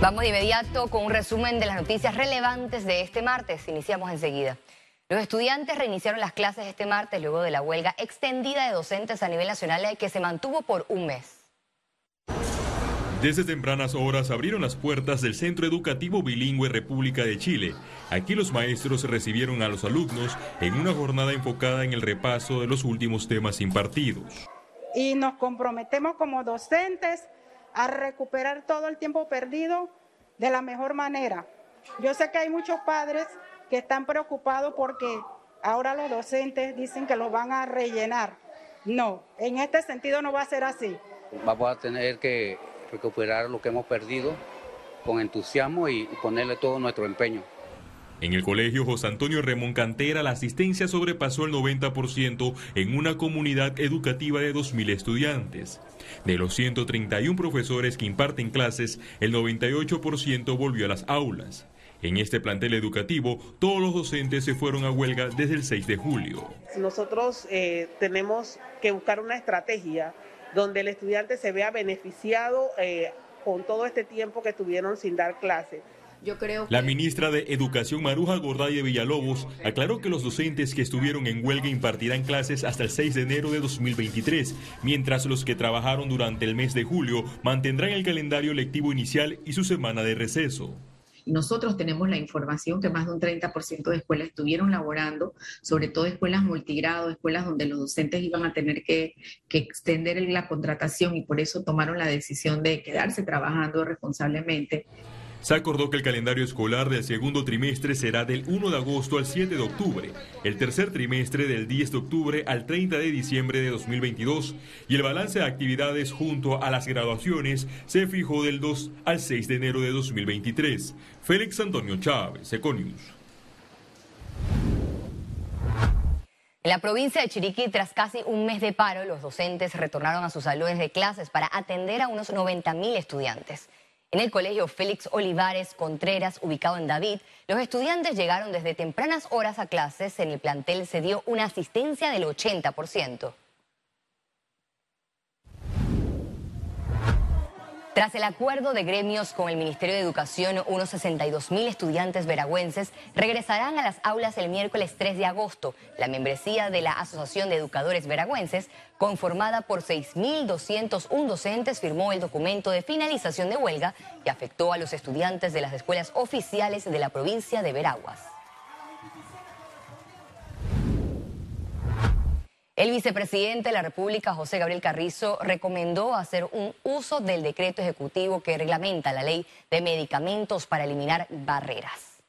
Vamos de inmediato con un resumen de las noticias relevantes de este martes. Iniciamos enseguida. Los estudiantes reiniciaron las clases este martes luego de la huelga extendida de docentes a nivel nacional que se mantuvo por un mes. Desde tempranas horas abrieron las puertas del Centro Educativo Bilingüe República de Chile. Aquí los maestros recibieron a los alumnos en una jornada enfocada en el repaso de los últimos temas impartidos. Y nos comprometemos como docentes a recuperar todo el tiempo perdido de la mejor manera. Yo sé que hay muchos padres que están preocupados porque ahora los docentes dicen que los van a rellenar. No, en este sentido no va a ser así. Vamos a tener que recuperar lo que hemos perdido con entusiasmo y ponerle todo nuestro empeño. En el colegio José Antonio Remón Cantera, la asistencia sobrepasó el 90% en una comunidad educativa de 2.000 estudiantes. De los 131 profesores que imparten clases, el 98% volvió a las aulas. En este plantel educativo, todos los docentes se fueron a huelga desde el 6 de julio. Nosotros eh, tenemos que buscar una estrategia donde el estudiante se vea beneficiado eh, con todo este tiempo que estuvieron sin dar La ministra de Educación Maruja Gordaye Villalobos aclaró que los docentes que estuvieron en huelga impartirán clases hasta el 6 de enero de 2023, mientras los que trabajaron durante el mes de julio mantendrán el calendario lectivo inicial y su semana de receso. Nosotros tenemos la información que más de un 30% de escuelas estuvieron laborando, sobre todo escuelas multigrado, escuelas donde los docentes iban a tener que, que, extender la contratación y por eso tomaron la decisión de quedarse trabajando responsablemente. Se acordó que el calendario escolar del segundo trimestre será del 1 de agosto al 7 de octubre, el tercer trimestre del 10 de octubre al 30 de diciembre de 2022 y el balance de actividades junto a las graduaciones se fijó del 2 al 6 de enero de 2023. Félix Antonio Chávez, Econius. En la provincia de Chiriquí, tras casi un mes de paro, los docentes retornaron a sus salones de clases para atender a unos 90.000 estudiantes. En el colegio Félix Olivares Contreras, ubicado en David, los estudiantes llegaron desde tempranas horas a clases. En el plantel se dio una asistencia del 80%. Tras el acuerdo de gremios con el Ministerio de Educación, unos 62 mil estudiantes veragüenses regresarán a las aulas el miércoles 3 de agosto. La membresía de la Asociación de Educadores Veragüenses, conformada por 6.201 docentes, firmó el documento de finalización de huelga que afectó a los estudiantes de las escuelas oficiales de la provincia de Veraguas. El vicepresidente de la República, José Gabriel Carrizo, recomendó hacer un uso del decreto ejecutivo que reglamenta la ley de medicamentos para eliminar barreras.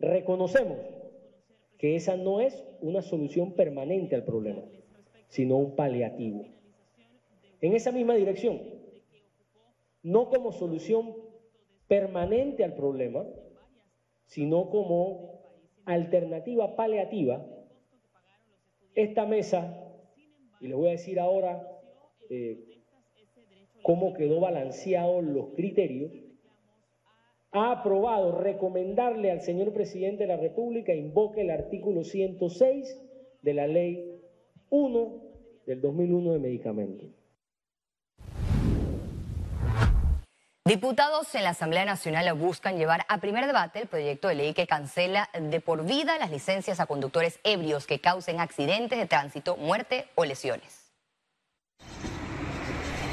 Reconocemos que esa no es una solución permanente al problema, sino un paliativo. En esa misma dirección, no como solución permanente al problema, sino como alternativa paliativa esta mesa, y les voy a decir ahora eh, cómo quedó balanceado los criterios, ha aprobado recomendarle al señor presidente de la República invoque el artículo 106 de la ley 1 del 2001 de medicamentos. Diputados en la Asamblea Nacional buscan llevar a primer debate el proyecto de ley que cancela de por vida las licencias a conductores ebrios que causen accidentes de tránsito, muerte o lesiones.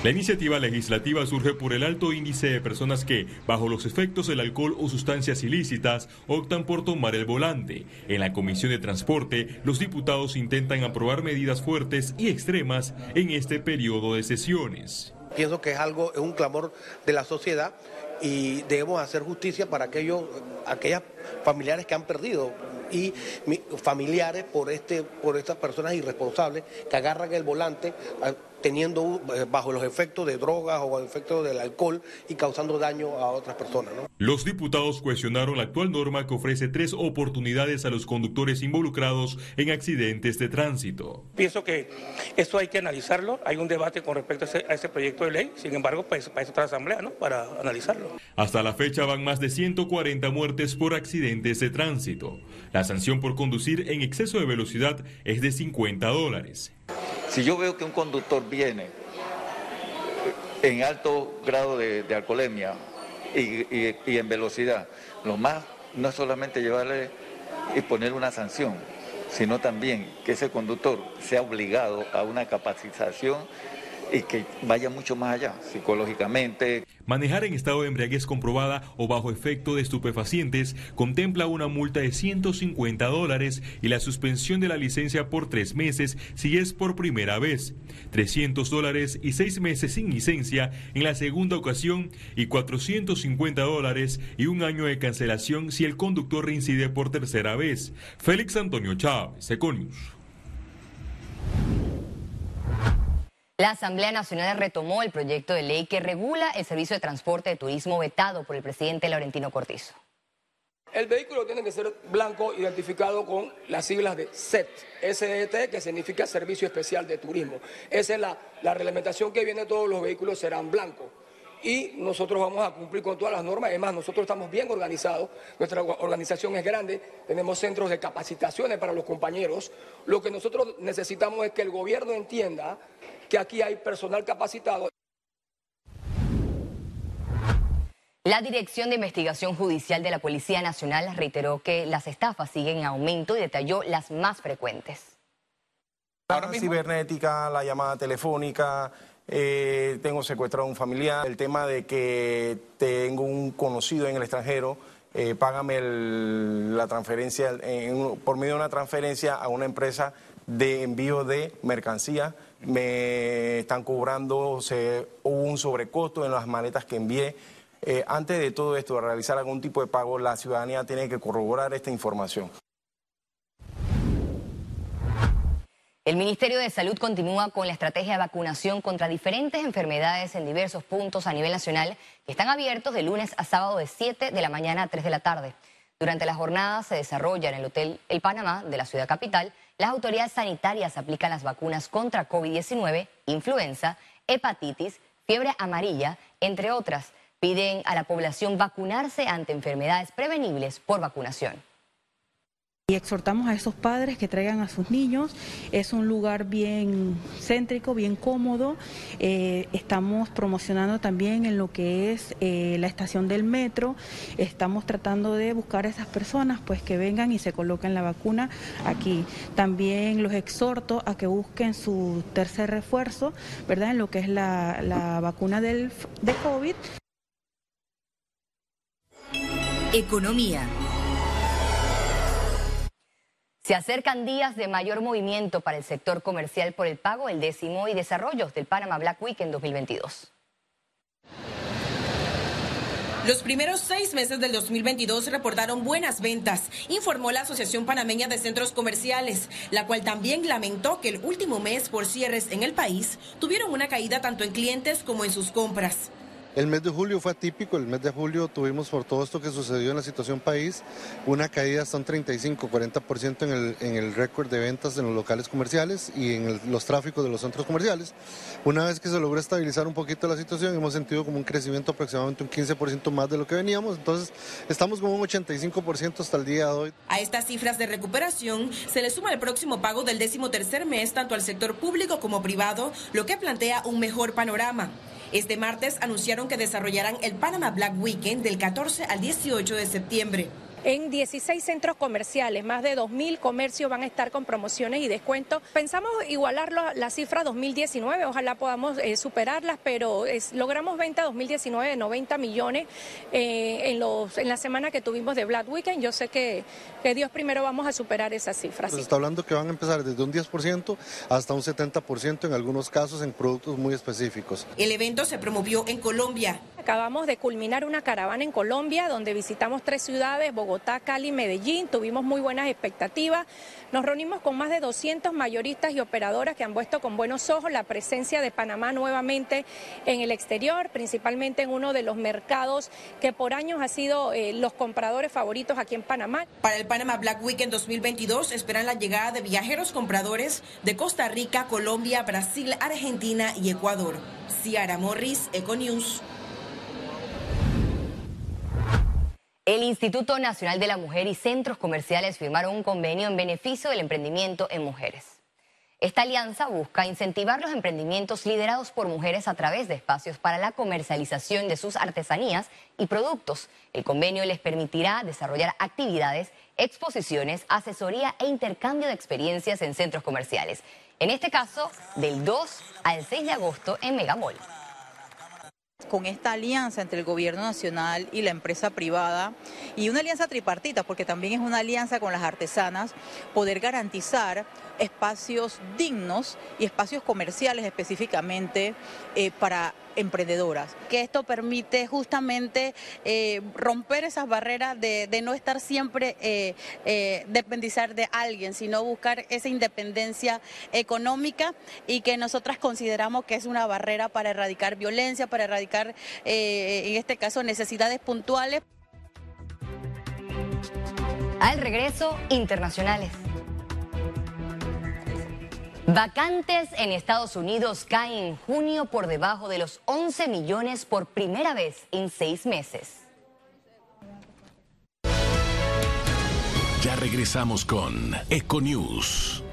La iniciativa legislativa surge por el alto índice de personas que, bajo los efectos del alcohol o sustancias ilícitas, optan por tomar el volante. En la Comisión de Transporte, los diputados intentan aprobar medidas fuertes y extremas en este periodo de sesiones. Pienso que es algo, es un clamor de la sociedad y debemos hacer justicia para aquellos, aquellas familiares que han perdido y familiares por este, por estas personas irresponsables que agarran el volante teniendo eh, bajo los efectos de drogas o efectos del alcohol y causando daño a otras personas. Los diputados cuestionaron la actual norma que ofrece tres oportunidades a los conductores involucrados en accidentes de tránsito. Pienso que eso hay que analizarlo, hay un debate con respecto a ese, proyecto de ley, sin embargo, pues, para eso está la Asamblea, ¿no? para analizarlo. Hasta la fecha van más de 140 muertes por accidentes de tránsito. La sanción por conducir en exceso de velocidad es de 50 dólares. Si yo veo que un conductor viene en alto grado de, alcoholemia y, en velocidad. Lo más no es solamente llevarle y poner una sanción, sino también que ese conductor sea obligado a una capacitación y que vaya mucho más allá, psicológicamente. Manejar en estado de embriaguez comprobada o bajo efecto de estupefacientes contempla una multa de 150 dólares y la suspensión de la licencia por tres meses si es por primera vez, 300 dólares y seis meses sin licencia en la segunda ocasión y 450 dólares y un año de cancelación si el conductor reincide por tercera vez. Félix Antonio Chávez, Econius. La Asamblea Nacional retomó el proyecto de ley que regula el servicio de transporte de turismo vetado por el presidente Laurentino Cortizo. El vehículo tiene que ser blanco identificado con las siglas de SET, SET, que significa Servicio Especial de Turismo. Esa es la, la reglamentación que viene, todos los vehículos serán blancos y nosotros vamos a cumplir con todas las normas. Además, nosotros estamos bien organizados, nuestra organización es grande, tenemos centros de capacitaciones para los compañeros. Lo que nosotros necesitamos es que el gobierno entienda que aquí hay personal capacitado. La Dirección de Investigación Judicial de la Policía Nacional reiteró que las estafas siguen en aumento y detalló las más frecuentes. La cibernética, la llamada telefónica, eh, tengo secuestrado a un familiar, el tema de que tengo un conocido en el extranjero, eh, págame la transferencia por medio de una transferencia a una empresa de envío de mercancía, me están cobrando, se, hubo un sobrecosto en las maletas que envié. Eh, antes de todo esto, de realizar algún tipo de pago, la ciudadanía tiene que corroborar esta información. El Ministerio de Salud continúa con la estrategia de vacunación contra diferentes enfermedades en diversos puntos a nivel nacional que están abiertos de lunes a sábado de 7 de la mañana a 3 de la tarde. Durante la jornada se desarrolla en el Hotel El Panamá de la ciudad capital. Las autoridades sanitarias aplican las vacunas contra COVID-19, influenza, hepatitis, fiebre amarilla, entre otras. Piden a la población vacunarse ante enfermedades prevenibles por vacunación. Y exhortamos a esos padres que traigan a sus niños. Es un lugar bien céntrico, bien cómodo. Eh, estamos promocionando también en lo que es eh, la estación del metro. Estamos tratando de buscar a esas personas pues que vengan y se coloquen la vacuna aquí. También los exhorto a que busquen su tercer refuerzo, ¿verdad? En lo que es la, la vacuna del, de COVID. Economía. Se acercan días de mayor movimiento para el sector comercial por el pago, el décimo y desarrollo del Panama Black Week en 2022. Los primeros seis meses del 2022 reportaron buenas ventas, informó la Asociación Panameña de Centros Comerciales, la cual también lamentó que el último mes por cierres en el país tuvieron una caída tanto en clientes como en sus compras. El mes de julio fue atípico, el mes de julio tuvimos por todo esto que sucedió en la situación país una caída hasta un 35-40% en el, en el récord de ventas en los locales comerciales y en los tráficos de los centros comerciales. Una vez que se logró estabilizar un poquito la situación, hemos sentido como un crecimiento aproximadamente un 15% más de lo que veníamos, entonces estamos como un 85% hasta el día de hoy. A estas cifras de recuperación se le suma el próximo pago del décimo tercer mes tanto al sector público como privado, lo que plantea un mejor panorama. Este martes anunciaron que desarrollarán el Panama Black Weekend del 14 al 18 de septiembre. En 16 centros comerciales, más de 2.000 comercios van a estar con promociones y descuentos. Pensamos igualar la cifra 2019, ojalá podamos eh, superarlas, pero logramos venta 2019 de 90 millones eh, en, los, en la semana que tuvimos de Black Weekend. Yo sé que, que Dios primero vamos a superar esas cifras. Se está hablando que van a empezar desde un 10% hasta un 70% en algunos casos en productos muy específicos. El evento se promovió en Colombia. Acabamos de culminar una caravana en Colombia donde visitamos tres ciudades, Bogotá, Cali, Medellín. Tuvimos muy buenas expectativas. Nos reunimos con más de 200 mayoristas y operadoras que han puesto con buenos ojos la presencia de Panamá nuevamente en el exterior, principalmente en uno de los mercados que por años ha sido eh, los compradores favoritos aquí en Panamá. Para el Panama Black Week en 2022 esperan la llegada de viajeros compradores de Costa Rica, Colombia, Brasil, Argentina y Ecuador. Ciara Morris, Econews. El Instituto Nacional de la Mujer y centros comerciales firmaron un convenio en beneficio del emprendimiento en mujeres. Esta alianza busca incentivar los emprendimientos liderados por mujeres a través de espacios para la comercialización de sus artesanías y productos. El convenio les permitirá desarrollar actividades, exposiciones, asesoría e intercambio de experiencias en centros comerciales. En este caso, del 2 al 6 de agosto en Megamall con esta alianza entre el gobierno nacional y la empresa privada y una alianza tripartita, porque también es una alianza con las artesanas, poder garantizar espacios dignos y espacios comerciales específicamente eh, para emprendedoras. Que esto permite justamente eh, romper esas barreras de, no estar siempre eh, eh, dependizar de alguien, sino buscar esa independencia económica y que nosotras consideramos que es una barrera para erradicar violencia, para erradicar, en este caso, necesidades puntuales. Al regreso, internacionales. Vacantes en Estados Unidos caen en junio por debajo de los 11 millones por primera vez en seis meses. Ya regresamos con Econews.